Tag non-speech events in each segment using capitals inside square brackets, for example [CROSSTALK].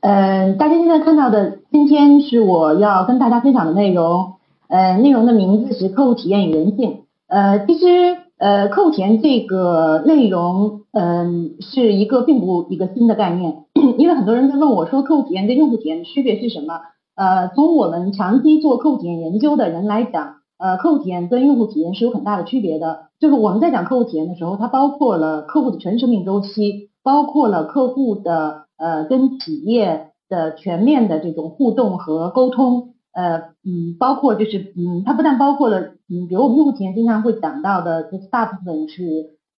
呃，大家现在看到的，今天是我要跟大家分享的内容。呃，内容的名字是客户体验与人性。呃，其实呃，客户体验这个内容，嗯，是一个并不一个新的概念，[COUGHS] 因为很多人在问我说，客户体验跟用户体验的区别是什么？呃，从我们长期做客户体验研究的人来讲，呃，客户体验跟用户体验是有很大的区别的。就是我们在讲客户体验的时候，它包括了客户的全生命周期，包括了客户的。呃，跟企业的全面的这种互动和沟通，呃，嗯，包括就是，嗯，它不但包括了，嗯，比如我们用户体验经常会讲到的，就是大部分是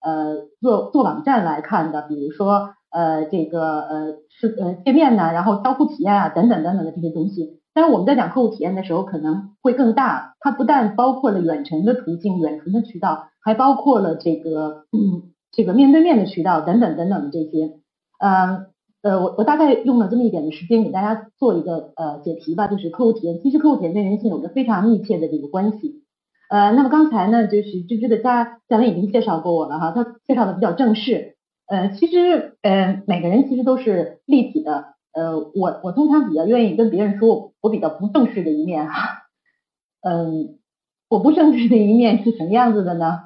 呃做做网站来看的，比如说呃这个呃是呃界面呐，然后交互体验啊等等等等的这些东西。但是我们在讲客户体验的时候，可能会更大，它不但包括了远程的途径、远程的渠道，还包括了这个嗯这个面对面的渠道等等等等的这些，嗯。呃，我我大概用了这么一点的时间给大家做一个呃解题吧，就是客户体验，其实客户体验跟人性有着非常密切的这个关系。呃，那么刚才呢，就是芝芝的家嘉文已经介绍过我了哈，他介绍的比较正式。呃，其实呃每个人其实都是立体的。呃，我我通常比较愿意跟别人说我比较不正式的一面哈。嗯，我不正式的一面是什么样子的呢？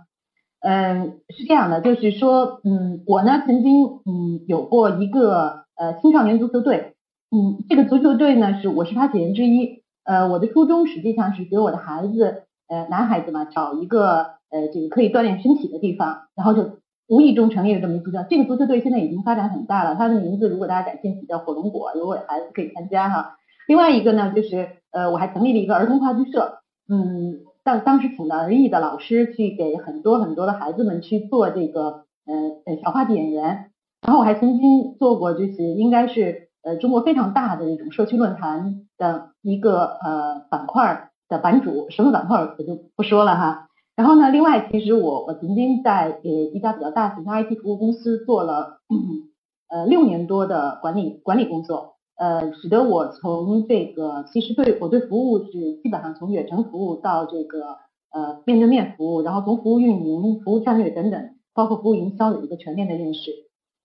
嗯，是这样的，就是说，嗯，我呢曾经嗯有过一个。呃，青少年足球队，嗯，这个足球队呢是我是发起人之一。呃，我的初衷实际上是给我的孩子，呃，男孩子嘛，找一个呃这个可以锻炼身体的地方，然后就无意中成立了这么一个足球。这个足球队现在已经发展很大了，它的名字如果大家感兴趣叫火龙果，如果有孩子可以参加哈。另外一个呢，就是呃我还成立了一个儿童话剧社，嗯，当当时请了儿艺的老师去给很多很多的孩子们去做这个呃呃小话剧演员。然后我还曾经做过，就是应该是呃中国非常大的这种社区论坛的一个呃板块的版主，什么板块我就不说了哈。然后呢，另外其实我我曾经在呃一家比较大型的 IT 服务公司做了 [CLEARS THROAT] 呃六年多的管理管理工作，呃使得我从这个其实对我对服务是基本上从远程服务到这个呃面对面服务，然后从服务运营、服务战略等等，包括服务营销有一个全面的认识。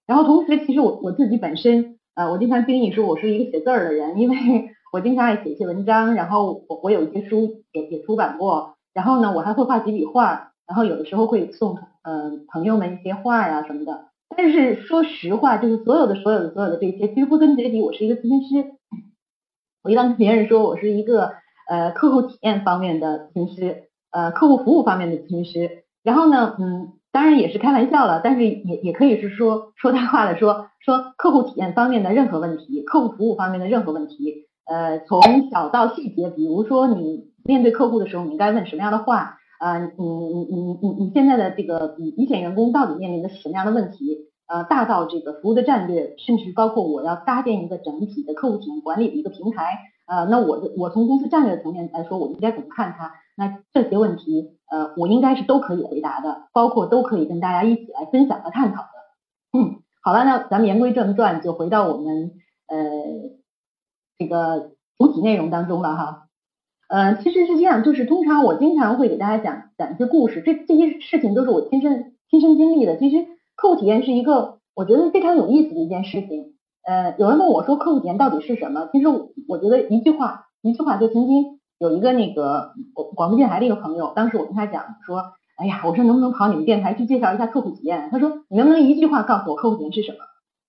然后同时，其实我我自己本身，呃，我经常定义说我是一个写字儿的人，因为 [LAUGHS] 我经常爱写一些文章，然后我我有一些书也也出版过，然后呢，我还会画几笔画，然后有的时候会送嗯朋友们一些画啊什么的。但是说实话，就是所有的所有的所有的这些，其实归根结底，我是一个咨询师。我一般跟别人说我是一个呃客户体验方面的咨询师，呃客户服务方面的咨询师。然后呢，嗯。当然也是开玩笑了，但是也也可以是说说大话的说说客户体验方面的任何问题，客户服务方面的任何问题，呃，从小到细节，比如说你面对客户的时候，你应该问什么样的话，啊，你你你你你现在的这个一线员工到底面临的是什么样的问题，呃，大到这个服务的战略，甚至包括我要搭建一个整体的客户体验管理的一个平台，呃，那我的我从公司战略层面来说，我应该怎么看它？那这些问题，呃，我应该是都可以回答的，包括都可以跟大家一起来分享和探讨的。嗯，好了，那咱们言归正传，就回到我们呃这个主体内容当中了哈。呃，其实是这样，就是通常我经常会给大家讲讲一些故事，这这些事情都是我亲身亲身经历的。其实客户体验是一个我觉得非常有意思的一件事情。呃，有人问我说客户体验到底是什么？其实我觉得一句话，一句话就曾经。有一个那个广广播电台的一个朋友，当时我跟他讲说，哎呀，我说能不能跑你们电台去介绍一下客户体验？他说你能不能一句话告诉我客户体验是什么？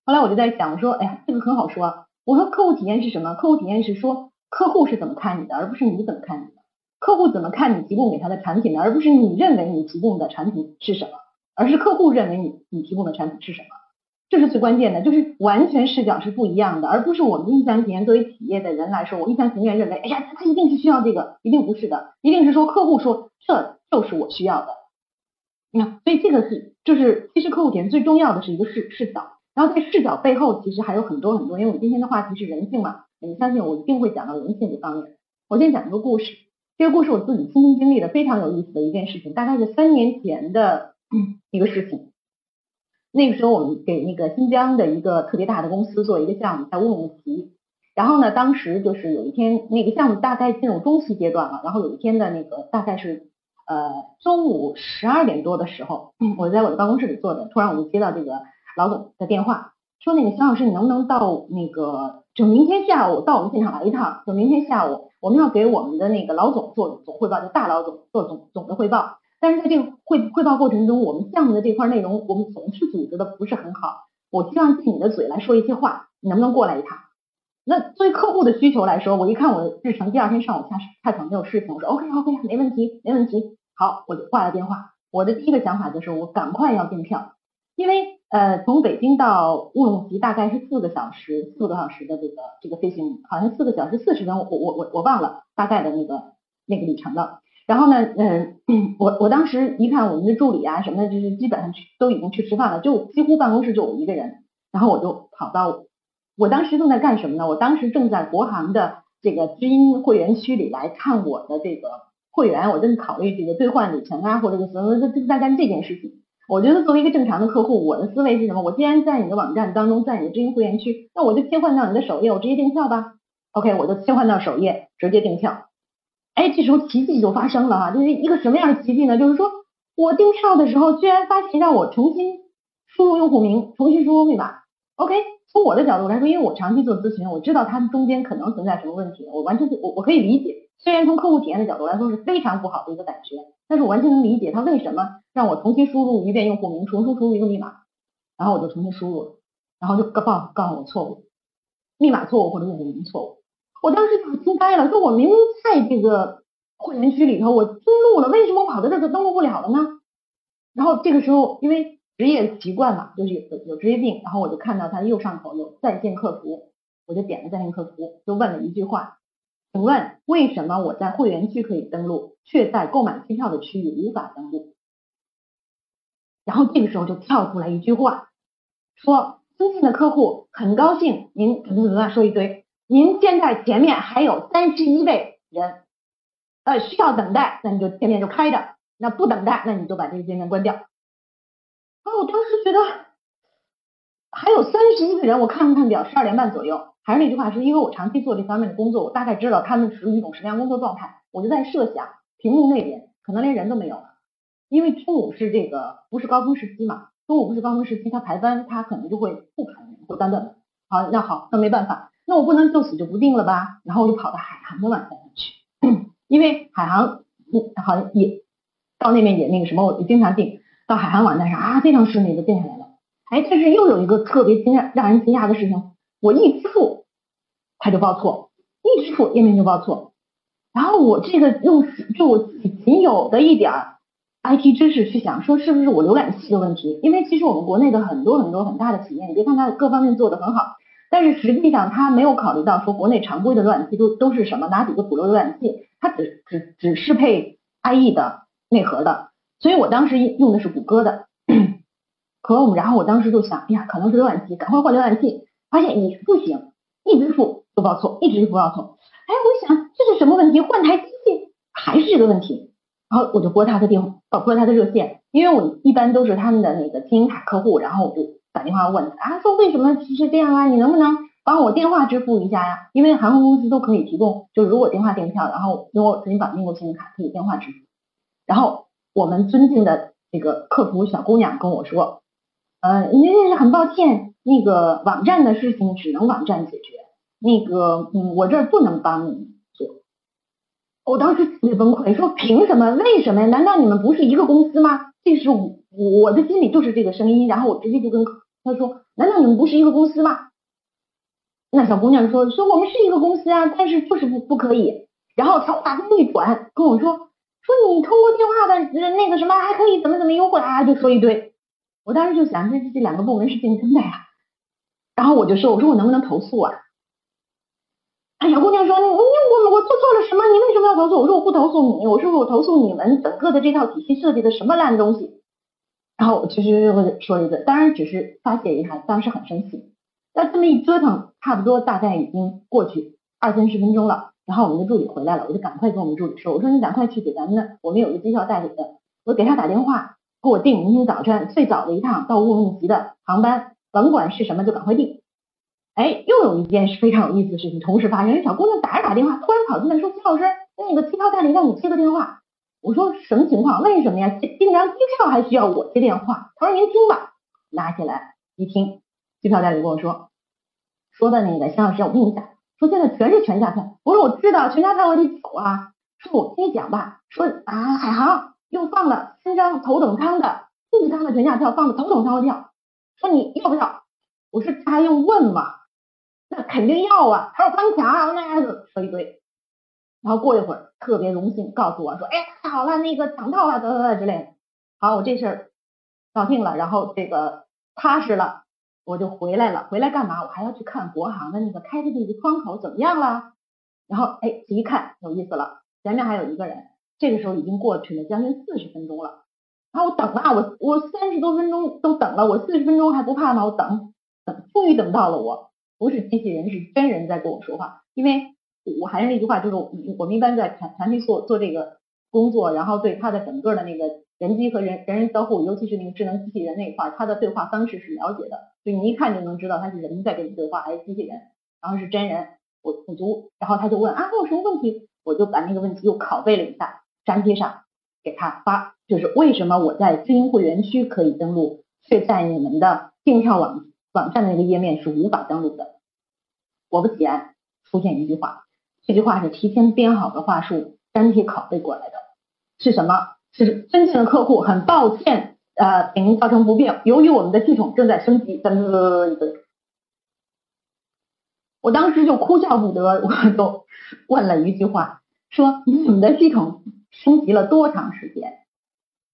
后来我就在想，我说，哎呀，这个很好说。我说客户体验是什么？客户体验是说客户是怎么看你的，而不是你怎么看你的。客户怎么看你提供给他的产品的，而不是你认为你提供的产品是什么，而是客户认为你你提供的产品是什么。这是最关键的，就是完全视角是不一样的，而不是我们一厢情愿作为企业的人来说，我一厢情愿认为，哎呀，他一定是需要这个，一定不是的，一定是说客户说这就是我需要的。那所以这个是就是其实客户点最重要的是一个视视角，然后在视角背后其实还有很多很多，因为我们今天的话题是人性嘛，你相信我一定会讲到人性这方面。我先讲一个故事，这个故事我自己亲身经历的，非常有意思的一件事情，大概是三年前的一个事情。那个时候我们给那个新疆的一个特别大的公司做一个项目，在乌鲁木齐。然后呢，当时就是有一天那个项目大概进入中期阶段了，然后有一天的那个大概是呃中午十二点多的时候，我在我的办公室里坐着，突然我就接到这个老总的电话。说那个肖老师，你能不能到那个，就明天下午到我们现场来一趟？就明天下午我们要给我们的那个老总做总汇报，就大老总做总总的汇报。但是在这个汇汇报过程中，我们项目的这块内容我们总是组织的不是很好。我希望借你的嘴来说一些话，你能不能过来一趟？那作为客户的需求来说，我一看我的日程，第二天上午下下场没有事情，我说 OK OK，没问题没问题。好，我就挂了电话。我的第一个想法就是我赶快要订票，因为。呃，从北京到乌鲁木齐大概是四个小时，四个多小时的这个这个飞行，好像四个小时四十分，我我我我忘了大概的那个那个里程了。然后呢，嗯，[CLEARS THROAT] 我我当时一看我们的助理啊什么的，就是基本上去都已经去吃饭了，就几乎办公室就我一个人。然后我就跑到，我当时正在干什么呢？我当时正在国航的这个知音会员区里来看我的这个会员，我正考虑这个兑换里程啊，或者什么，正在干这件事情。我觉得作为一个正常的客户，我的思维是什么？我既然在你的网站当中，在你的知音会员区，那我就切换到你的首页，我直接订票吧。OK，我就切换到首页，直接订票。哎，这时候奇迹就发生了哈，就是一个什么样的奇迹呢？就是说我订票的时候，居然发现让我重新输入用户名，重新输入密码。OK，从我的角度来说，因为我长期做咨询，我知道它中间可能存在什么问题，我完全我我可以理解。虽然从客户体验的角度来说是非常不好的一个感觉，但是我完全能理解他为什么让我重新输入一遍用户名，重新输入一个密码，然后我就重新输入了，然后就告告告诉我错误，密码错误或者用户名错误。我当时就惊呆了，说我明明在这个会员区里头我登录了，为什么我跑到这个登录不了了呢？然后这个时候因为职业习惯嘛，就是有有职业病，然后我就看到他右上角有在线客服，我就点了在线客服，就问了一句话。请问为什么我在会员区可以登录，却在购买机票的区域无法登录？然后这个时候就跳出来一句话，说：“尊敬的客户，很高兴您怎么怎么样说一堆，您现在前面还有三十一位人，呃，需要等待，那你就界面就开着；那不等待，那你就把这个界面关掉。”啊，我当时觉得还有三十一个人，我看了看表，十二点半左右。还是那句话，是因为我长期做这方面的工作，我大概知道他们属于一种什么样工作状态。我就在设想，屏幕那边可能连人都没有了，因为中午是这个不是高峰时期嘛，中午不是高峰时期，他排班他可能就会不排人，会单的。好，那好，那没办法，那我不能就此就不定了吧？然后我就跑到海航的网站上去，[CLEARS THROAT] 因为海航好像也到那边也那个什么，我就经常订到海航网站上啊，非常顺利的订下来了。哎，但是又有一个特别惊讶让人惊讶的事情，我一支付。它就报错，一支付页面就报错，然后我这个用就我自己仅有的一点 IT 知识去想，说是不是我浏览器的问题？因为其实我们国内的很多很多很大的企业，你别看它各方面做的很好，但是实际上他没有考虑到说国内常规的浏览器都都是什么，哪几个主流浏览器，它只只只适配 IE 的内核的，所以我当时用的是谷歌的 [CLEARS THROAT] Chrome，然后我当时就想，哎呀，可能是浏览器，赶快换浏览器，发现你不行，一直付。不报错，一直不报错。哎，我想这是什么问题？换台机器还是这个问题？然后我就拨他的电话，拨他的热线，因为我一般都是他们的那个金银卡客户，然后我就打电话问他，啊，说为什么是这样啊？你能不能帮我电话支付一下呀？因为航空公司都可以提供，就如果电话订票，然后因为我曾经绑定过信用卡，可以电话支付。然后我们尊敬的这个客服小姑娘跟我说，呃，您这是很抱歉，那个网站的事情只能网站解决。那个，嗯，我这儿不能帮你做。我当时特别崩溃，说凭什么？为什么呀？难道你们不是一个公司吗？这是我我的心里就是这个声音。然后我直接就跟他说，难道你们不是一个公司吗？那小姑娘说，说我们是一个公司啊，但是就是不不可以。然后他话锋一转跟我说，说你通过电话的那个什么还可以怎么怎么优惠啊，就说一堆。我当时就想，这这两个部门是竞争的呀。然后我就说，我说我能不能投诉啊？哎，小姑娘说：“你你我我做错了什么？你为什么要投诉？”我说：“我不投诉你，我说我投诉你们整个的这套体系设计的什么烂东西。”然后我其实我说一个，当然只是发泄一下，当时很生气。那这么一折腾，差不多大概已经过去二三十分钟了。然后我们的助理回来了，我就赶快跟我们助理说，我说你赶快去给咱们的，我们有个机票代理的，我给他打电话，给我订明天早晨最早的一趟到乌鲁木齐的航班，甭管是什么就赶快订。哎，又有一件事非常有意思的事情同时发生，小姑娘打着打电话，突然跑进来说，齐老师，那个机票代理让你接个电话。我说什么情况？为什么呀？订张机票还需要我接电话？他说您听吧，拿起来一听，机票代理跟我说，说的那个肖老师，我跟你讲。说现在全是全价票，我说我知道全价票我得走啊。说我跟你讲吧，说啊海航又放了三张头等舱的经济舱的全价票，放的头等舱的票，说你要不要？我说他还用问吗？那肯定要啊。他说翻墙那说一堆，然后过一会儿特别荣幸告诉我说，哎太好了，那个抢到了，得得得之类的。好，我这事儿搞定了，然后这个踏实了。我就回来了，回来干嘛？我还要去看国航的那个开的那个窗口怎么样了？然后哎，一看有意思了，前面还有一个人，这个时候已经过去了将近四十分钟了。然后我等啊，我我三十多分钟都等了，我四十分钟还不怕吗？我等等，终于等到了，我不是机器人，是真人在跟我说话。因为我还是那句话，就是我们一般在产产品做做这个工作，然后对他的整个的那个。人机和人人人交互，尤其是那个智能机器人那一块，它的对话方式是了解的，就你一看就能知道他是人在跟你对话还是机器人，然后是真人，我我读，然后他就问啊，我有什么问题？我就把那个问题又拷贝了一下，粘贴上给他发，就是为什么我在知音会员区可以登录，却在你们的订票网网站的那个页面是无法登录的？果不其然，出现一句话，这句话是提前编好的话术，粘贴拷贝过来的，是什么？是尊敬的客户，很抱歉，呃，给您造成不便。由于我们的系统正在升级，噔噔噔一个，我当时就哭笑不得，我就问了一句话，说你们的系统升级了多长时间？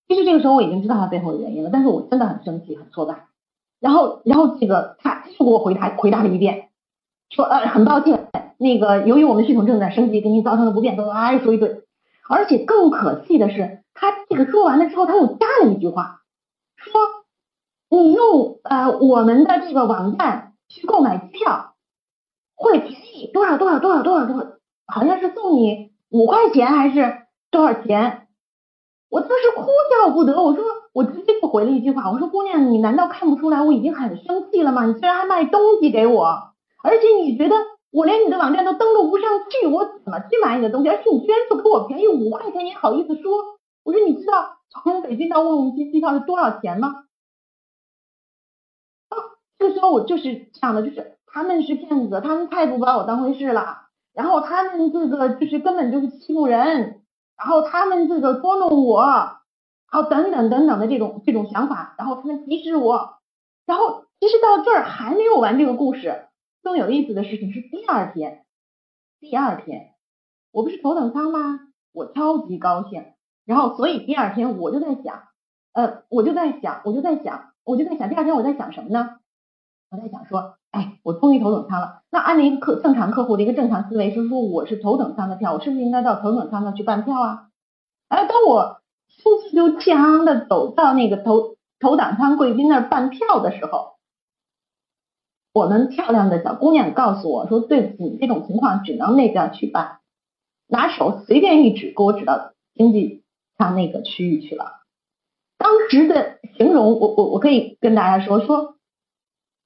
其实这个时候我已经知道它背后的原因了，但是我真的很生气，很挫败。然后，然后这个他又给我回答回答了一遍，说呃，很抱歉，那个由于我们系统正在升级，给您造成了不便，都啊说一顿。而且更可气的是。他这个说完了之后，他又加了一句话，说你用呃我们的这个网站去购买机票，会便宜多少多少多少多少多少，好像是送你五块钱还是多少钱？我当时哭笑不得，我说我直接就回了一句话，我说姑娘，你难道看不出来我已经很生气了吗？你居然还卖东西给我，而且你觉得我连你的网站都登录不上去，我怎么去买你的东西？而且你居然就给我便宜五块钱，你好意思说？我说你知道从北京到乌鲁木齐机票是多少钱吗？啊，这个时候我就是想的，就是他们是骗子，他们太不把我当回事了。然后他们这个就是根本就是欺负人，然后他们这个捉弄我，然后等等等等的这种这种想法，然后他们歧视我。然后其实到这儿还没有完这个故事，更有意思的事情是第二天，第二天我不是头等舱吗？我超级高兴。然后，所以第二天我就在想，呃，我就在想，我就在想，我就在想，第二天我在想什么呢？我在想说，哎，我终于头等舱了。那按照一个客正常客户的一个正常思维，就是说我是头等舱的票，我是不是应该到头等舱那去办票啊？哎，当我轻气又气昂昂的走到那个头头等舱贵宾那儿办票的时候，我们漂亮的小姑娘告诉我说，对不起，你这种情况只能那边去办，拿手随便一指，给我指到经济。上那个区域去了。当时的形容，我我我可以跟大家说说，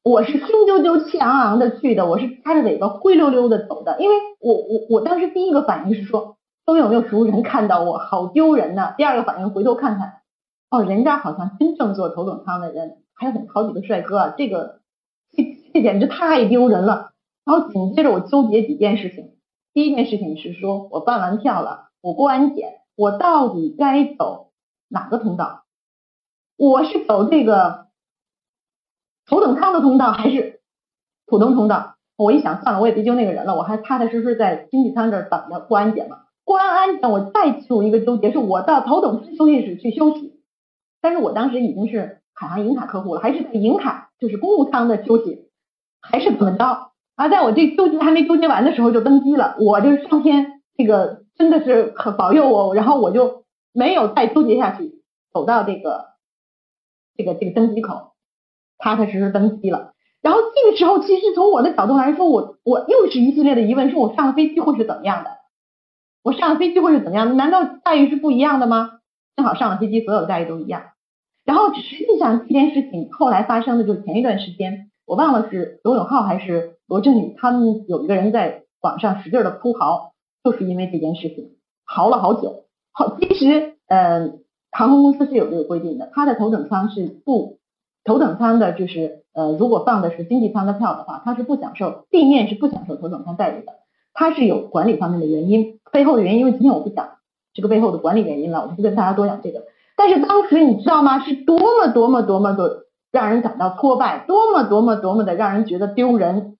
我是心揪揪、气昂昂的去的，我是擦着尾巴灰溜溜的走的。因为我我我当时第一个反应是说，都有没有熟人看到我，好丢人呐。第二个反应回头看看，哦，人家好像真正坐头等舱的人还有很好几个帅哥啊，这个这简直太丢人了。然后紧接着我纠结几件事情，第一件事情是说我办完票了，我过安检。我到底该走哪个通道？我是走这个头等舱的通道，还是普通通道？我一想，算了，我也别揪那个人了，我还踏踏实实在经济舱这儿等着过安检嘛。过完安检，我再进入一个纠结，是我到头等舱休息室去休息。但是我当时已经是海航银卡客户了，还是在银卡，就是公务舱的休息，还是怎么着？啊，在我这纠结还没纠结完的时候就登机了，我就是上天这个。真的是很保佑我，然后我就没有再纠结下去，走到这个这个这个登机口，踏踏实实登机了。然后这个时候，其实从我的角度来说，我我又是一系列的疑问：说我上了飞机会是怎么样的？我上了飞机会是怎么样？难道待遇是不一样的吗？正好上了飞机，所有的待遇都一样。然后实际上这件事情后来发生的就是前一段时间，我忘了是罗永浩还是罗振宇，他们有一个人在网上使劲的哭嚎，就是因为这件事情，嚎了好久。好，其实嗯，航空公司是有这个规定的，它的头等舱是不头等舱的，就是呃，如果放的是经济舱的票的话，它是不享受地面是不享受头等舱待遇的，它是有管理方面的原因，背后的原因，因为今天我不讲这个背后的管理原因了，我不跟大家多讲这个。但是当时你知道吗？是多么多么多么的让人感到挫败，多么多么多么的让人觉得丢人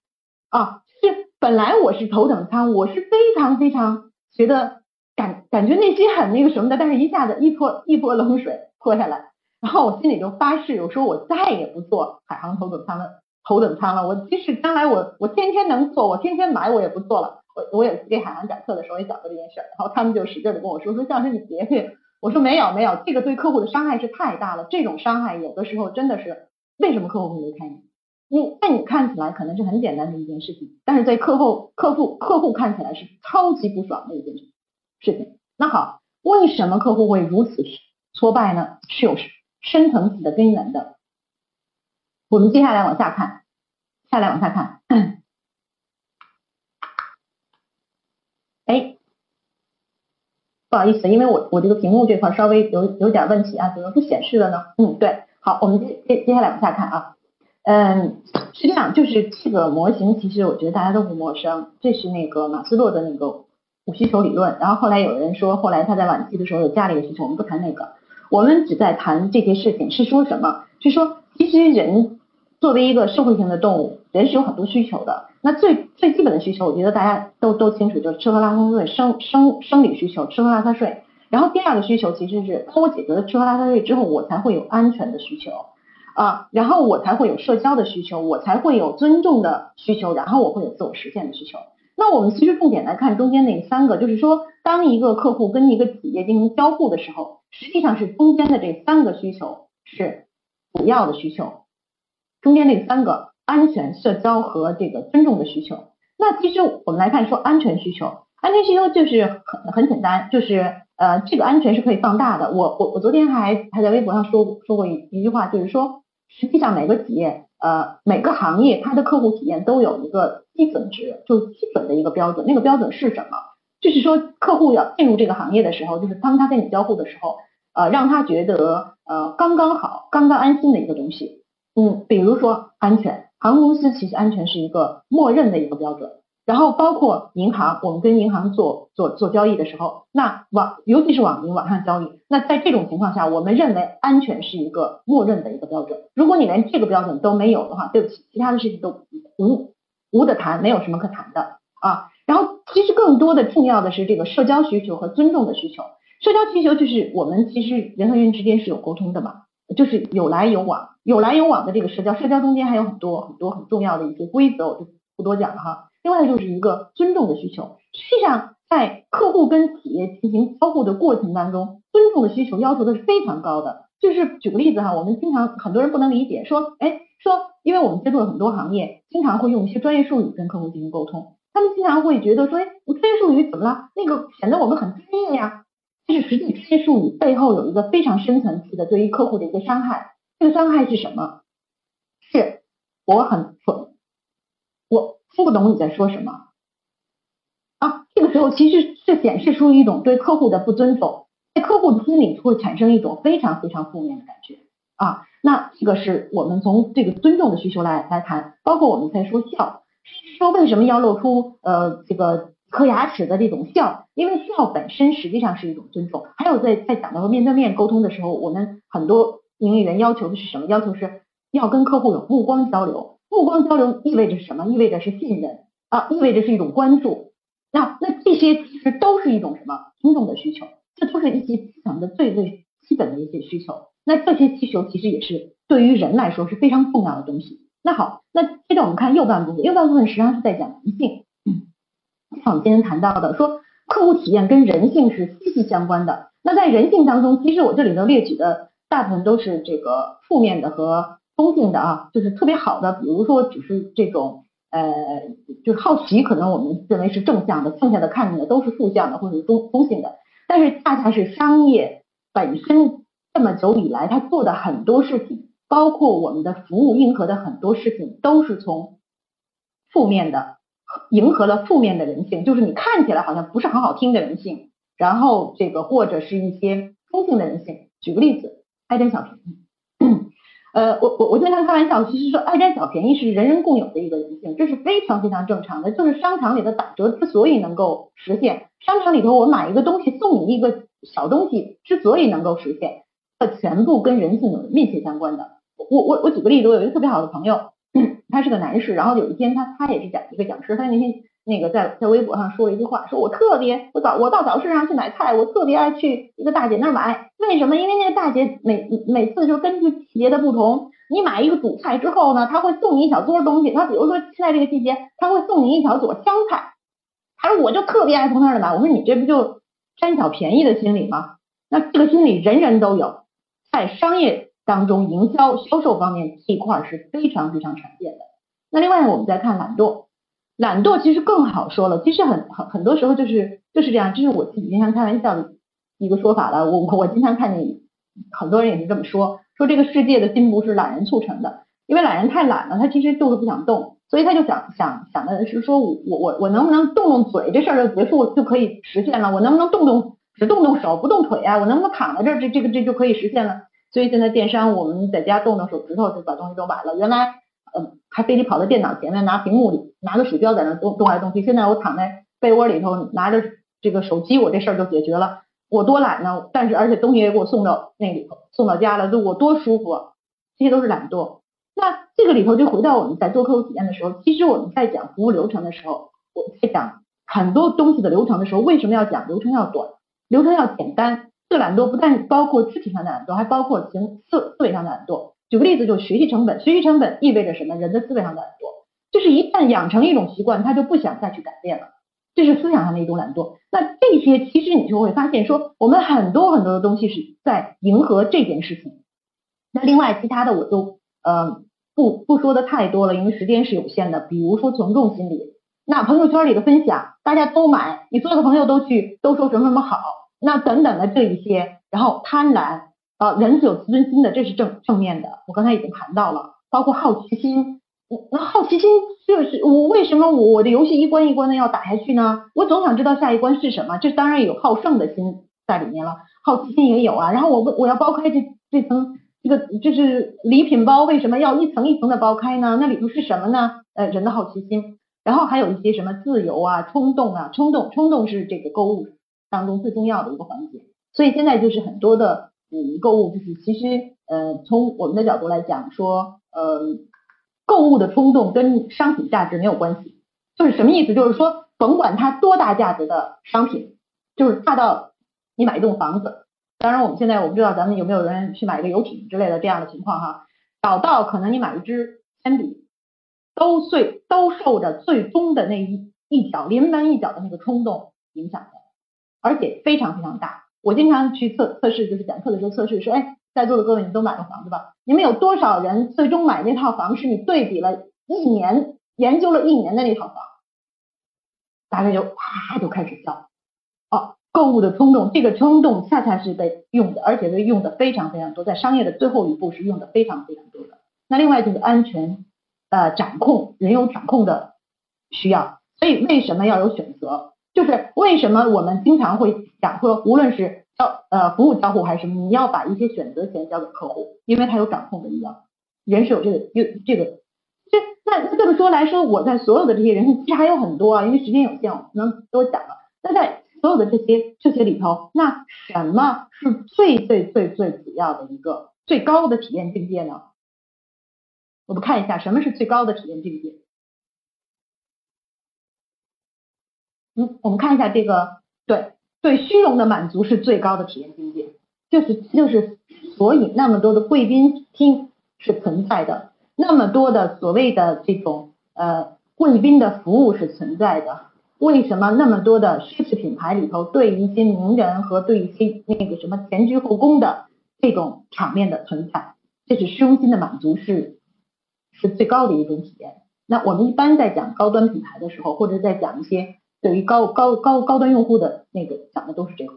啊！是本来我是头等舱，我是非常非常觉得感感觉内心很那个什么的，但是一下子一泼一泼冷水泼下来，然后我心里就发誓，我说我再也不坐海航头等舱了头等舱了。我即使将来我我天天能坐，我天天买我也不坐了。我我也给海航讲课的时候也讲过这件事儿，然后他们就使劲的跟我说说，教师你别去。我说没有没有，这个对客户的伤害是太大了。这种伤害有的时候真的是为什么客户会离开你？你在你看起来可能是很简单的一件事情，但是在客户客户客户看起来是超级不爽的一件事情。那好，为什么客户会如此挫败呢？是有深层次的根源的。我们接下来往下看，下来往下看。哎。不好意思，因为我我这个屏幕这块稍微有有点问题啊，怎么不显示了呢？嗯，对，好，我们接接接下来往下看啊，嗯，是这样，就是这个模型，其实我觉得大家都不陌生，这是那个马斯洛的那个五需求理论，然后后来有人说，后来他在晚期的时候有加了一个需求，我们不谈那个，我们只在谈这些事情，是说什么？是说其实人作为一个社会性的动物，人是有很多需求的。那最最基本的需求，我觉得大家都都清楚，就是吃喝拉撒睡，生生生理需求，吃喝拉撒睡。然后第二个需求其实是，当我解决了吃喝拉撒睡之后，我才会有安全的需求啊，然后我才会有社交的需求，我才会有尊重的需求，然后我会有自我实现的需求。那我们其实重点来看中间那三个，就是说，当一个客户跟一个企业进行交互的时候，实际上是中间的这三个需求是主要的需求，中间那三个。安全、社交和这个尊重的需求。那其实我们来看说安全需求，安全需求就是很很简单，就是呃这个安全是可以放大的。我我我昨天还还在微博上说说过一一句话，就是说实际上每个企业呃每个行业它的客户体验都有一个基准值，就基本的一个标准。那个标准是什么？就是说客户要进入这个行业的时候，就是当他跟你交互的时候，呃让他觉得呃刚刚好、刚刚安心的一个东西。嗯，比如说安全。航空公司其实安全是一个默认的一个标准，然后包括银行，我们跟银行做做做交易的时候，那网尤其是网银网上交易，那在这种情况下，我们认为安全是一个默认的一个标准。如果你连这个标准都没有的话，对不起，其他的事情都无无得谈，没有什么可谈的啊。然后其实更多的重要的是这个社交需求和尊重的需求。社交需求就是我们其实人和人之间是有沟通的嘛。就是有来有往，有来有往的这个社交，社交中间还有很多很多很重要的一些规则，我就不多讲了哈。另外就是一个尊重的需求，实际上在客户跟企业进行交互的过程当中，尊重的需求要求的是非常高的。就是举个例子哈，我们经常很多人不能理解，说，哎，说，因为我们接触了很多行业，经常会用一些专业术语跟客户进行沟通，他们经常会觉得说，哎，我专业术语怎么了？那个显得我们很专业呀。但是实际专业术语背后有一个非常深层次的对于客户的一个伤害，这个伤害是什么？是我很蠢，我听不懂你在说什么啊。这个时候其实是显示出一种对客户的不尊重，在客户的心里会产生一种非常非常负面的感觉啊。那这个是我们从这个尊重的需求来来谈，包括我们在说笑，说为什么要露出呃这个。磕牙齿的这种笑，因为笑本身实际上是一种尊重。还有在在讲到面对面沟通的时候，我们很多营业员要求的是什么？要求是要跟客户有目光交流。目光交流意味着什么？意味着是信任啊，意味着是一种关注。那那这些其实都是一种什么尊重的需求？这都是一些基层的最最基本的一些需求。那这些需求其实也是对于人来说是非常重要的东西。那好，那接着我们看右半部分，右半部分实际上是在讲人性。像我们今天谈到的，说客户体验跟人性是息息相关的。那在人性当中，其实我这里头列举的大部分都是这个负面的和中性的啊，就是特别好的，比如说只是这种呃，就是好奇，可能我们认为是正向的，剩下的看的都是负向的或者是中中性的。但是恰恰是商业本身这么久以来，他做的很多事情，包括我们的服务硬核的很多事情，都是从负面的迎合了负面的人性，就是你看起来好像不是很好听的人性，然后这个或者是一些中性的人性。举个例子，爱占小便宜。呃，我我我经常开玩笑，其实说爱占小便宜是人人共有的一个人性，这是非常非常正常的。就是商场里的打折之所以能够实现，商场里头我买一个东西送你一个小东西之所以能够实现，全部跟人性有密切相关的。我我我举个例子，我有一个特别好的朋友，他是个男士，然后有一天他他也是讲一个讲师，他那天。那个在在微博上说了一句话，说我特别我早我到早市上去买菜，我特别爱去一个大姐那儿买，为什么？因为那个大姐每每次就根据季节的不同，你买一个主菜之后呢，他会送你一小撮东西。他比如说现在这个季节，他会送你一小撮香菜。他说我就特别爱从那儿买。我说你这不就占小便宜的心理吗？那这个心理人人都有，在商业当中营销销售方面这一块是非常非常常见的。那另外我们再看懒惰。懒惰其实更好说了，其实很很很多时候就是就是这样，这是我自己经常开玩笑的一个说法了。我我经常看见很多人也是这么说，说这个世界的进步是懒人促成的，因为懒人太懒了，他其实就是不想动，所以他就想想想的是说我我我能不能动动嘴，这事儿就结束就可以实现了，我能不能动动只动动手不动腿啊，我能不能躺在这儿这这个这就可以实现了。所以现在电商我们在家动动手指头就把东西都买了，原来。呃，还非得跑到电脑前面拿屏幕里拿个鼠标在那动动来动去。现在我躺在被窝里头拿着这个手机，我这事儿就解决了。我多懒呢，但是而且东西也给我送到那里头，送到家了，就我多舒服。这些都是懒惰。那这个里头就回到我们在做客户体验的时候，其实我们在讲服务流程的时候，我在讲很多东西的流程的时候，为什么要讲流程要短，流程要简单？这个懒惰不但包括肢体上的懒惰，还包括行思思维上的懒惰。举个例子，就是学习成本。学习成本意味着什么？人的思维上的懒惰，就是一旦养成一种习惯，他就不想再去改变了，这是思想上的一种懒惰。那这些其实你就会发现，说我们很多很多的东西是在迎合这件事情。那另外其他的我就呃不不说的太多了，因为时间是有限的。比如说从众心理，那朋友圈里的分享，大家都买，你所有的朋友都去都说什么什么好，那等等的这一些，然后贪婪。啊，人是有自尊心的，这是正正面的。我刚才已经谈到了，包括好奇心。那好奇心就是我为什么我我的游戏一关一关的要打下去呢？我总想知道下一关是什么。这当然有好胜的心在里面了，好奇心也有啊。然后我我要剥开这这层这个就是礼品包，为什么要一层一层的剥开呢？那里头是什么呢？呃，人的好奇心。然后还有一些什么自由啊、冲动啊、冲动，冲动是这个购物当中最重要的一个环节。所以现在就是很多的。嗯，购物就是其实，呃，从我们的角度来讲，说，呃，购物的冲动跟商品价值没有关系，就是什么意思？就是说，甭管它多大价值的商品，就是大到你买一栋房子，当然我们现在我不知道咱们有没有人去买一个游艇之类的这样的情况哈，小到可能你买一支铅笔，都最都受着最终的那一一脚临门一脚的那个冲动影响的，而且非常非常大。我经常去测测试，就是讲课的时候测试，说，哎，在座的各位，你都买了房子吧？你们有多少人最终买那套房是你对比了一年，研究了一年的那套房？大家就啪就开始笑。哦，购物的冲动，这个冲动恰恰是被用的，而且是用的非常非常多，在商业的最后一步是用的非常非常多的。那另外就是安全，呃，掌控，人有掌控的需要，所以为什么要有选择？就是为什么我们经常会讲说，无论是交呃服务交互还是什么，你要把一些选择权交给客户，因为他有掌控的欲望。人是有这个有这个，这那那这么说来说，我在所有的这些人其实还有很多啊，因为时间有限，我不能多讲了。那在所有的这些这些里头，那什么是最最最最主要的一个最高的体验境界呢？我们看一下什么是最高的体验境界。我们看一下这个，对对，虚荣的满足是最高的体验境界，就是就是所以那么多的贵宾厅是存在的，那么多的所谓的这种呃贵宾的服务是存在的，为什么那么多的奢侈品牌里头对一些名人和对一些那个什么前居后宫的这种场面的存在，这是虚荣心的满足是是最高的一种体验。那我们一般在讲高端品牌的时候，或者在讲一些对于高高高高端用户的那个讲的都是这块。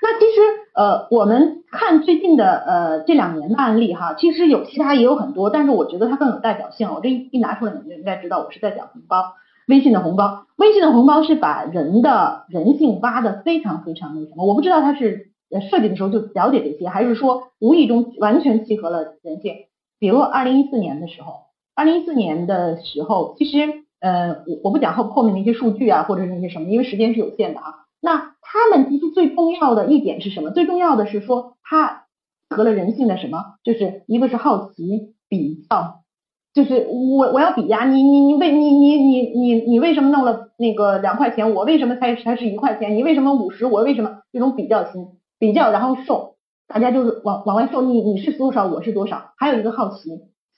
那其实呃，我们看最近的呃这两年的案例哈，其实有其他也有很多，但是我觉得它更有代表性。我这一一拿出来，你就应该知道我是在讲红包，微信的红包。微信的红包是把人的人性挖的非常非常那什么。我不知道它是设计的时候就了解这些，还是说无意中完全契合了人性。比如二零一四年的时候，二零一四年的时候，其实呃我我不讲后后面那些数据啊，或者是那些什么，因为时间是有限的啊。那他们其实最重要的一点是什么？最重要的是说，他合了人性的什么？就是一个是好奇比较，就是我我要比呀，你你你为你你你你你为什么弄了那个两块钱，我为什么才才是一块钱？你为什么五十，我为什么这种比较心？比较然后售，大家就是往往外售，你你是多少，我是多少？还有一个好奇，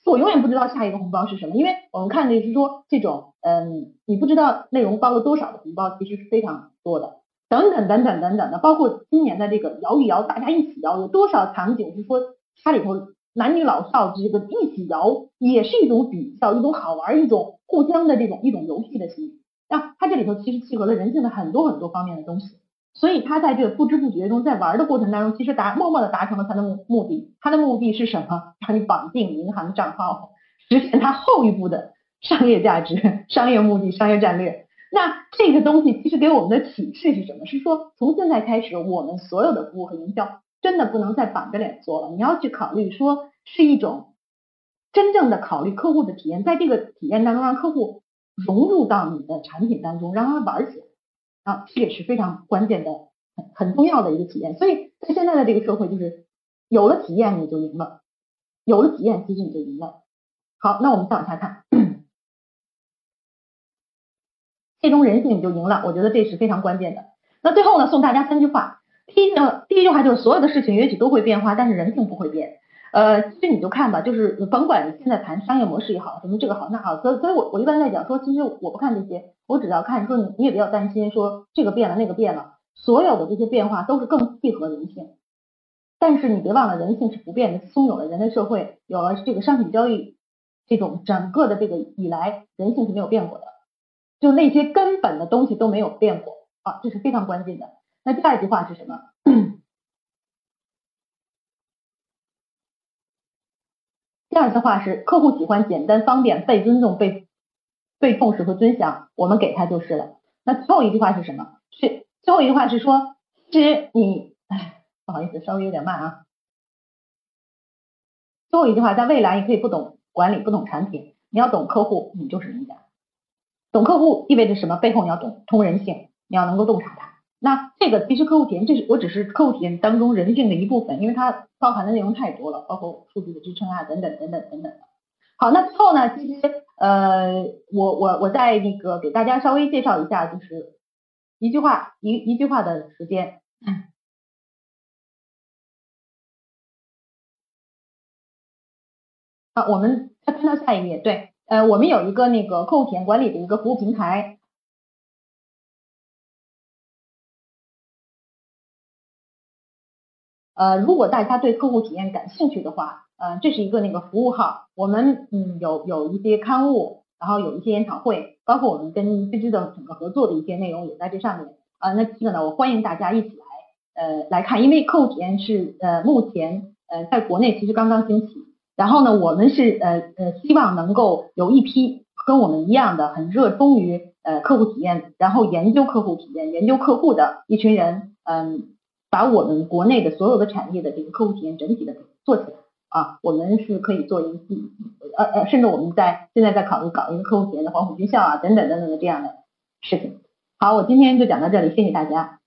我永远不知道下一个红包是什么，因为我们看的是说这种嗯，你不知道内容包了多少的红包，其实是非常多的。等等等等等等的，包括今年的这个摇一摇，大家一起摇，有多少场景是说它里头男女老少这个一起摇，也是一种比较，一种好玩，一种互相的这种一种游戏的心理。那它这里头其实契合了人性的很多很多方面的东西，所以他在这个不知不觉中，在玩的过程当中，其实达默默的达成了他的目目的。他的目的是什么？让你绑定银行账号，实现他后一步的商业价值、[LAUGHS] 商业目的、商业战略。那这个东西其实给我们的启示是什么？是说从现在开始，我们所有的服务和营销真的不能再板着脸做了。你要去考虑说是一种真正的考虑客户的体验，在这个体验当中让客户融入到你的产品当中，让他玩起来啊，这也是非常关键的、很很重要的一个体验。所以在现在的这个社会，就是有了体验你就赢了，有了体验其实你就赢了。好，那我们再往下看。最终人性你就赢了，我觉得这是非常关键的。那最后呢，送大家三句话。第一呢，第一句话就是所有的事情也许都会变化，但是人性不会变。呃，其实你就看吧，就是甭管你现在谈商业模式也好，什么这个好那好，所以所以我我一般在讲说，其实我不看这些，我只要看说你你也不要担心说这个变了那个变了，所有的这些变化都是更契合人性。但是你别忘了，人性是不变的。自从有了人类社会，有了这个商品交易这种整个的这个以来，人性是没有变过的。就那些根本的东西都没有变过啊，这是非常关键的。那第二句话是什么？第二句话是客户喜欢简单方便、被尊重、被被重视和尊享，我们给他就是了。那最后一句话是什么？是最后一句话是说，其实你，哎，不好意思，稍微有点慢啊。最后一句话，在未来你可以不懂管理、不懂产品，你要懂客户，你就是赢家。懂客户意味着什么？背后你要懂通人性，你要能够洞察它。那这个其实客户体验，这是我只是客户体验当中人性的一部分，因为它包含的内容太多了，包括数据的支撑啊，等等等等等等。好，那最后呢，其实呃，我我我再那个给大家稍微介绍一下，就是一句话一一句话的时间。好，我们再看到下一页，对。呃，我们有一个那个客户体验管理的一个服务平台，呃，如果大家对客户体验感兴趣的话，呃，这是一个那个服务号，我们嗯有有一些刊物，然后有一些研讨会，包括我们跟飞机的整个合作的一些内容也在这上面，啊，那这个呢，我欢迎大家一起来呃来看，因为客户体验是呃目前呃在国内其实刚刚兴起。然后呢，我们是呃呃希望能够有一批跟我们一样的很热衷于呃客户体验，然后研究客户体验、研究客户的一群人，嗯，把我们国内的所有的产业的这个客户体验整体的做起来啊，我们是可以做一个，呃呃，甚至我们在现在在考虑搞一个客户体验的黄埔军校啊，等等等等的这样的事情。好，我今天就讲到这里，谢谢大家。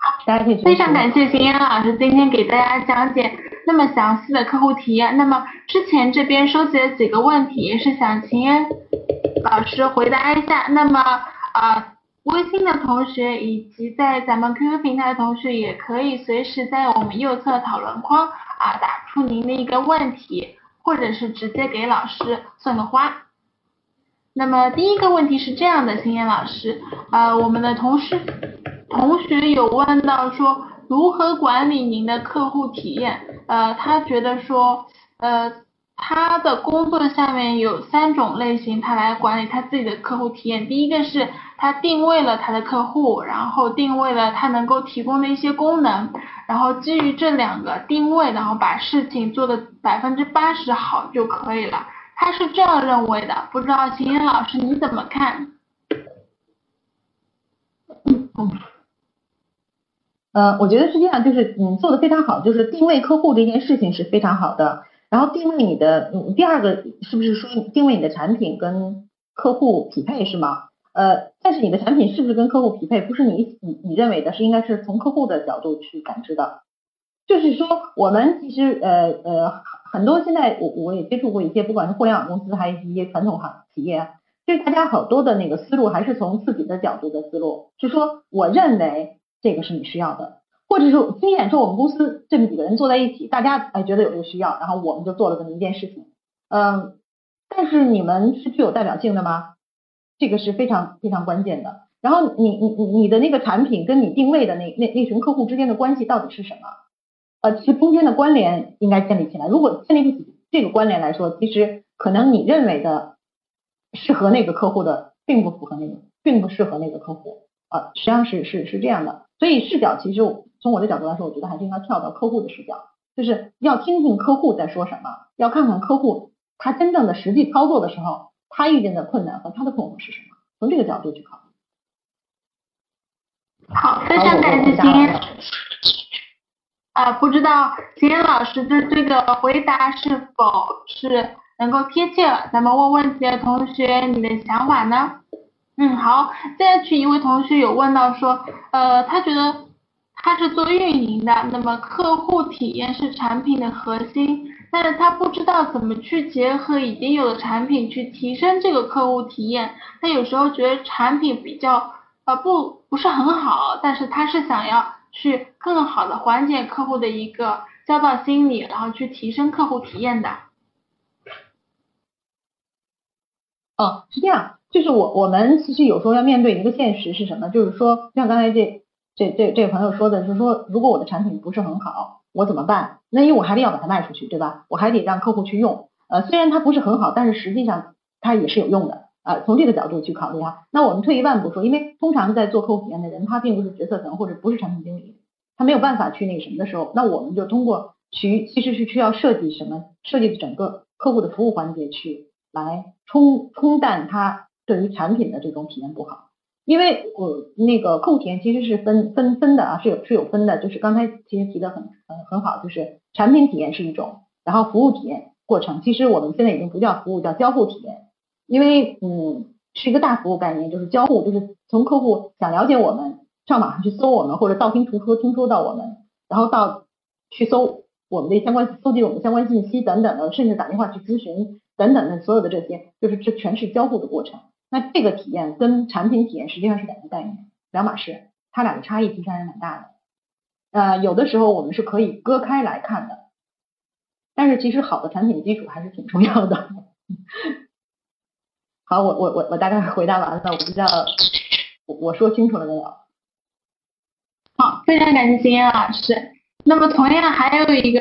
好，大家可以非常感谢邢岩老师今天给大家讲解。那么详细的客户体验，那么之前这边收集了几个问题，也是想请老师回答一下。那么啊，微信的同学以及在咱们 QQ 平台的同学也可以随时在我们右侧讨论框啊打出您的一个问题，或者是直接给老师送个花。那么第一个问题是这样的，星岩老师，呃，我们的同事同学有问到说。如何管理您的客户体验？呃，他觉得说，呃，他的工作下面有三种类型，他来管理他自己的客户体验。第一个是他定位了他的客户，然后定位了他能够提供的一些功能，然后基于这两个定位，然后把事情做的百分之八十好就可以了。他是这样认为的，不知道秦岩老师你怎么看？呃，我觉得是这样，就是你做的非常好，就是定位客户这件事情是非常好的。然后定位你的，嗯，第二个是不是说定位你的产品跟客户匹配是吗？呃，但是你的产品是不是跟客户匹配，不是你你你认为的，是应该是从客户的角度去感知的。就是说，我们其实呃呃很多现在我我也接触过一些，不管是互联网公司还是一些传统行企业，就是大家好多的那个思路还是从自己的角度的思路，是说我认为这个是你需要的。或者说，经验说我们公司这么几个人坐在一起，大家哎觉得有这个需要，然后我们就做了这么一件事情。嗯，但是你们是具有代表性的吗？这个是非常非常关键的。然后你你你你的那个产品跟你定位的那那那群客户之间的关系到底是什么？呃，其实中间的关联应该建立起来。如果建立不起这个关联来说，其实可能你认为的适合那个客户的，并不符合那个，并不适合那个客户。啊，实际上是是是这样的。所以视角其实。从我的角度来说，我觉得还是应该跳到客户的视角，就是要听听客户在说什么，要看看客户他真正的实际操作的时候，他遇见的困难和他的困惑是什么，从这个角度去考虑。好，非常感谢秦岩。啊，不知道秦岩老师的这个回答是否是能够贴切了？咱们问问题的同学，你的想法呢？嗯，好，再去一位同学有问到说，呃，他觉得。他是做运营的，那么客户体验是产品的核心，但是他不知道怎么去结合已经有的产品去提升这个客户体验。他有时候觉得产品比较呃不不是很好，但是他是想要去更好的缓解客户的一个焦躁心理，然后去提升客户体验的。哦，是这样，就是我我们其实有时候要面对一个现实是什么？就是说像刚才这。这这这个朋友说的就是说，如果我的产品不是很好，我怎么办？那因为我还得要把它卖出去，对吧？我还得让客户去用。呃，虽然它不是很好，但是实际上它也是有用的。啊，从这个角度去考虑哈。那我们退一万步说，因为通常在做客户体验的人，他并不是决策层或者不是产品经理，他没有办法去那个什么的时候，那我们就通过去其实是需要设计什么，设计整个客户的服务环节去来冲冲淡他对于产品的这种体验不好。因为我那个客户体验其实是分分分的啊，是有是有分的，就是刚才其实提的很很很好，就是产品体验是一种，然后服务体验过程，其实我们现在已经不叫服务，叫交互体验，因为嗯是一个大服务概念，就是交互，就是从客户想了解我们，上网上去搜我们，或者道听途说听说到我们，然后到去搜我们的相关搜集我们相关信息等等的，甚至打电话去咨询等等的所有的这些，就是这全是交互的过程。那这个体验跟产品体验实际上是两个概念，两码事，它俩的差异其实还是蛮大的。呃，有的时候我们是可以割开来看的，但是其实好的产品基础还是挺重要的。好，我我我我大概回答完了，我不知道我我说清楚了没有？好，非常感谢金燕老师。那么同样还有一个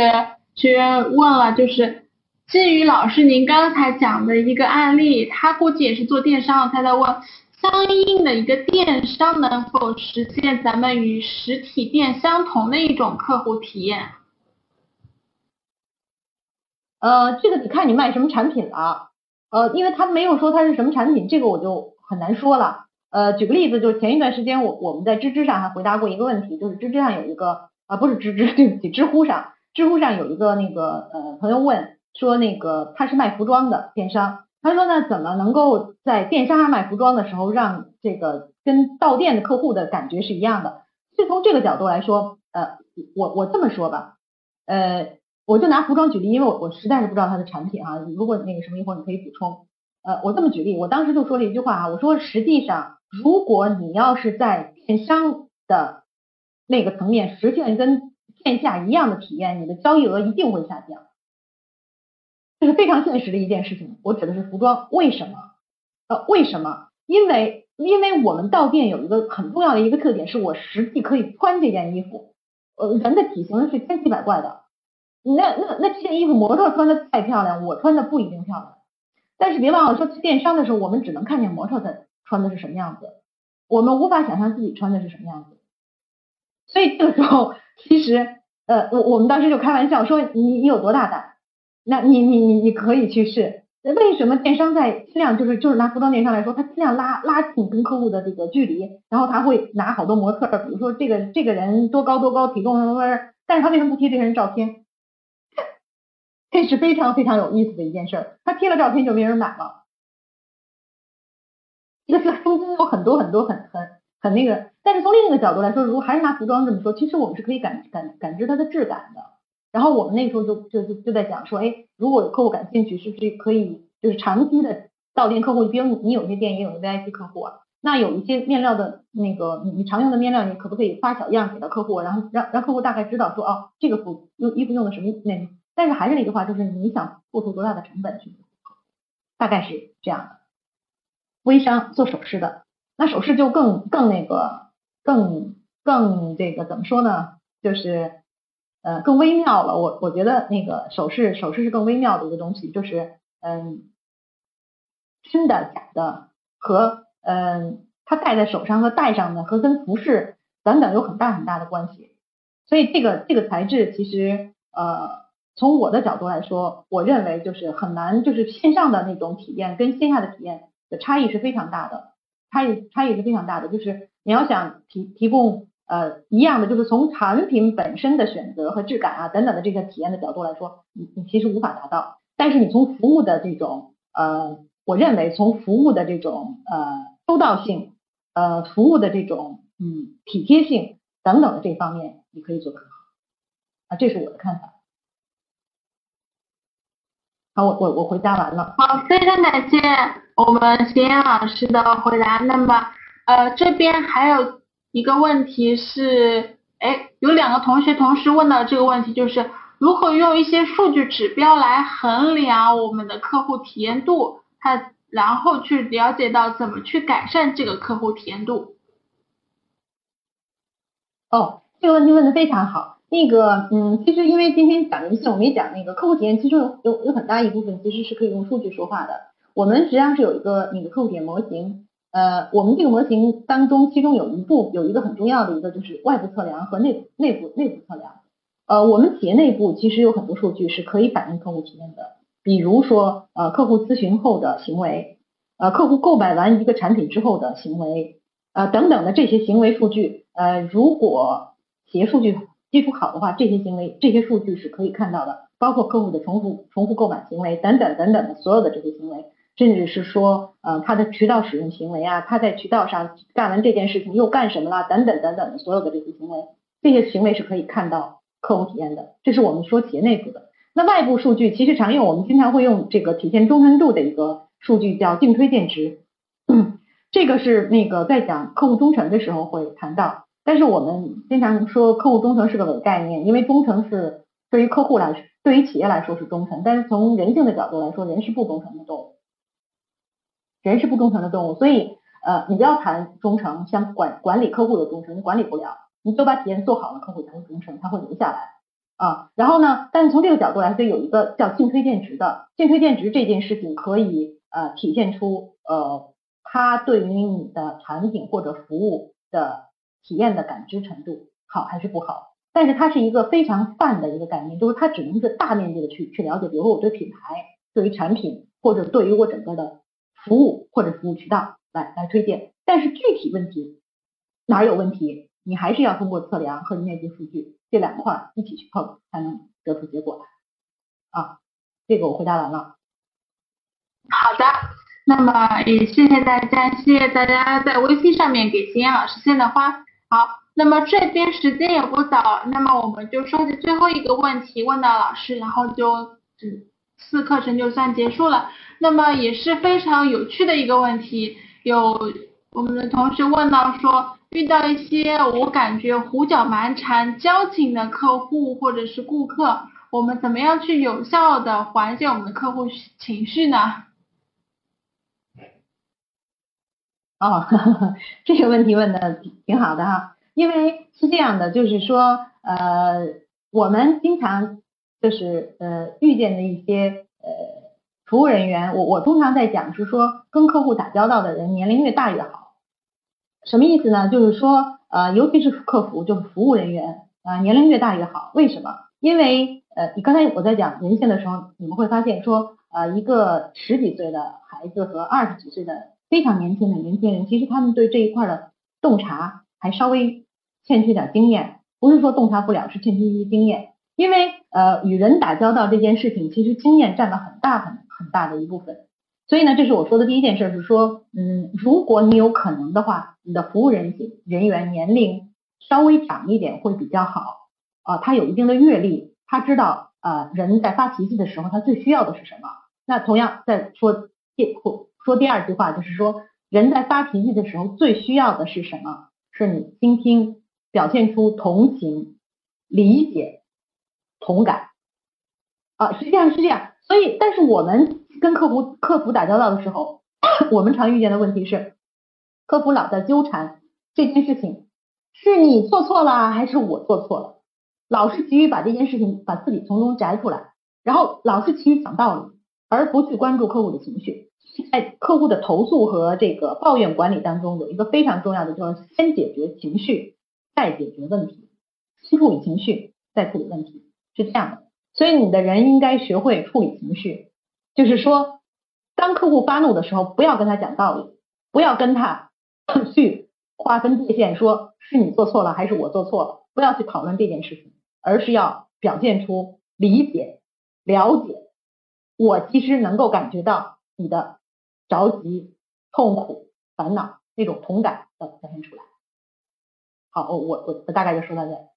学员问了，就是。基于老师您刚才讲的一个案例，他估计也是做电商，他在问相应的一个电商能否实现咱们与实体店相同的一种客户体验？呃，这个得看你卖什么产品了，呃，因为他没有说他是什么产品，这个我就很难说了。呃，举个例子，就是前一段时间我我们在知知上还回答过一个问题，就是知知上有一个啊，不是知知，对不起，知乎上，知乎上有一个那个呃朋友问。说那个他是卖服装的电商，他说呢，怎么能够在电商上卖服装的时候，让这个跟到店的客户的感觉是一样的？是从这个角度来说，呃，我我这么说吧，呃，我就拿服装举例，因为我我实在是不知道他的产品哈，如果那个什么一会儿你可以补充，呃，我这么举例，我当时就说了一句话啊，我说实际上，如果你要是在电商的那个层面实现跟线下一样的体验，你的交易额一定会下降。这是非常现实的一件事情，我指的是服装，为什么？呃，为什么？因为因为我们到店有一个很重要的一个特点，是我实际可以穿这件衣服。呃，人的体型是千奇百怪的，那那那这件衣服模特穿的再漂亮，我穿的不一定漂亮。但是别忘了说，去电商的时候，我们只能看见模特的穿的是什么样子，我们无法想象自己穿的是什么样子。所以这个时候，其实呃，我我们当时就开玩笑说，你你有多大胆？那你你你你可以去试。为什么电商在尽量就是就是拿服装电商来说，他尽量拉拉近跟客户的这个距离，然后他会拿好多模特，比如说这个这个人多高多高，体重什么，但是他为什么不贴这个人照片？这是非常非常有意思的一件事儿，他贴了照片就没人买了。这个是中间有很多很多很很很那个，但是从另一个角度来说，如果还是拿服装这么说，其实我们是可以感感感知它的质感的。然后我们那时候就就就就在讲说，哎，如果有客户感兴趣，是不是可以就是长期的到店客户，比如你你有些店也有 VIP 客户啊，那有一些面料的那个你你常用的面料，你可不可以发小样给到客户，然后让让客户大概知道说，哦，这个服用衣服用的什么那，但是还是那句话，就是你想付出多大的成本去，大概是这样的。微商做首饰的，那首饰就更更那个更更这个怎么说呢？就是。呃，更微妙了。我我觉得那个首饰，首饰是更微妙的一个东西，就是嗯，真的假的和嗯，它戴在手上和戴上的和跟服饰等等有很大很大的关系。所以这个这个材质其实呃，从我的角度来说，我认为就是很难，就是线上的那种体验跟线下的体验的差异是非常大的，差异差异是非常大的。就是你要想提提供。呃，一样的，就是从产品本身的选择和质感啊等等的这些体验的角度来说，你你其实无法达到。但是你从服务的这种呃，我认为从服务的这种呃周到性，呃服务的这种嗯体贴性等等的这方面，你可以做得很好啊，这是我的看法。好，我我我回答完了。好，非常感谢我们邢岩老师的回答。那么呃这边还有。一个问题是，哎，有两个同学同时问到这个问题，就是如何用一些数据指标来衡量我们的客户体验度，他然后去了解到怎么去改善这个客户体验度。哦，这个问题问的非常好。那个，嗯，其实因为今天讲人性，我们也讲那个客户体验，其实有有有很大一部分其实是可以用数据说话的。我们实际上是有一个那个客户体验模型。呃，我们这个模型当中，其中有一步有一个很重要的一个就是外部测量和内内部内部测量。呃，我们企业内部其实有很多数据是可以反映客户体验的，比如说呃客户咨询后的行为，呃客户购买完一个产品之后的行为，呃等等的这些行为数据，呃如果企业数据基础好的话，这些行为这些数据是可以看到的，包括客户的重复重复购买行为等等等等的所有的这些行为。甚至是说，呃，他的渠道使用行为啊，他在渠道上干完这件事情又干什么了，等等等等的所有的这些行为，这些行为是可以看到客户体验的。这是我们说企业内部的。那外部数据其实常用，我们经常会用这个体现忠诚度的一个数据叫净推荐值，这个是那个在讲客户忠诚的时候会谈到。但是我们经常说客户忠诚是个伪概念，因为忠诚是对于客户来说，对于企业来说是忠诚，但是从人性的角度来说，人是不忠诚的动物。人是不忠诚的动物，所以呃，你不要谈忠诚，像管管理客户的忠诚，你管理不了，你都把体验做好了，客户才会忠诚，他会留下来啊。然后呢，但是从这个角度来说，有一个叫净推荐值的，净推荐值这件事情可以呃体现出呃他对于你的产品或者服务的体验的感知程度好还是不好。但是它是一个非常泛的一个概念，就是它只能是大面积的去去了解，比如说我对品牌、对于产品或者对于我整个的。服务或者服务渠道来来推荐，但是具体问题哪有问题，你还是要通过测量和内部数据这两块一起去碰，才能得出结果来啊。这个我回答完了。好的，那么也谢谢大家，谢谢大家在微信上面给秦岩老师献的花。好，那么这边时间也不早，那么我们就收集最后一个问题问到老师，然后就嗯。四课程就算结束了，那么也是非常有趣的一个问题。有我们的同学问到说，遇到一些我感觉胡搅蛮缠、矫情的客户或者是顾客，我们怎么样去有效的缓解我们的客户情绪呢？哦，[LAUGHS] 这个问题问的挺好的哈，因为是这样的，就是说，呃，我们经常。就是呃遇见的一些呃服务人员，我我通常在讲是说跟客户打交道的人年龄越大越好，什么意思呢？就是说呃尤其是客服就是服务人员啊年龄越大越好，为什么？因为呃你刚才我在讲人性的时候，你们会发现说呃一个十几岁的孩子和二十几岁的非常年轻的年轻人，其实他们对这一块的洞察还稍微欠缺点经验，不是说洞察不了，是欠缺一些经验。因为呃与人打交道这件事情，其实经验占了很大很很大的一部分。所以呢，这是我说的第一件事，是说，嗯，如果你有可能的话，你的服务人人员年龄稍微长一点会比较好啊，他有一定的阅历，他知道啊人在发脾气的时候，他最需要的是什么。那同样再说第说第二句话，就是说人在发脾气的时候最需要的是什么？是你倾听，表现出同情、理解。同感啊，实际上是这样，所以，但是我们跟客服客服打交道的时候，[COUGHS] 我们常遇见的问题是，客服老在纠缠这件事情，是你做错了还是我做错了，老是急于把这件事情把自己从中摘出来，然后老是急于讲道理，而不去关注客户的情绪。在客户的投诉和这个抱怨管理当中，有一个非常重要的，就是先解决情绪，再解决问题，先处理情绪，再处理问题。是这样的，所以你的人应该学会处理情绪，就是说，当客户发怒的时候，不要跟他讲道理，不要跟他去划分界限，说是你做错了还是我做错了，不要去讨论这件事情，而是要表现出理解、了解，我其实能够感觉到你的着急、痛苦、烦恼那种同感要表现出来。好，我我我大概就说到这。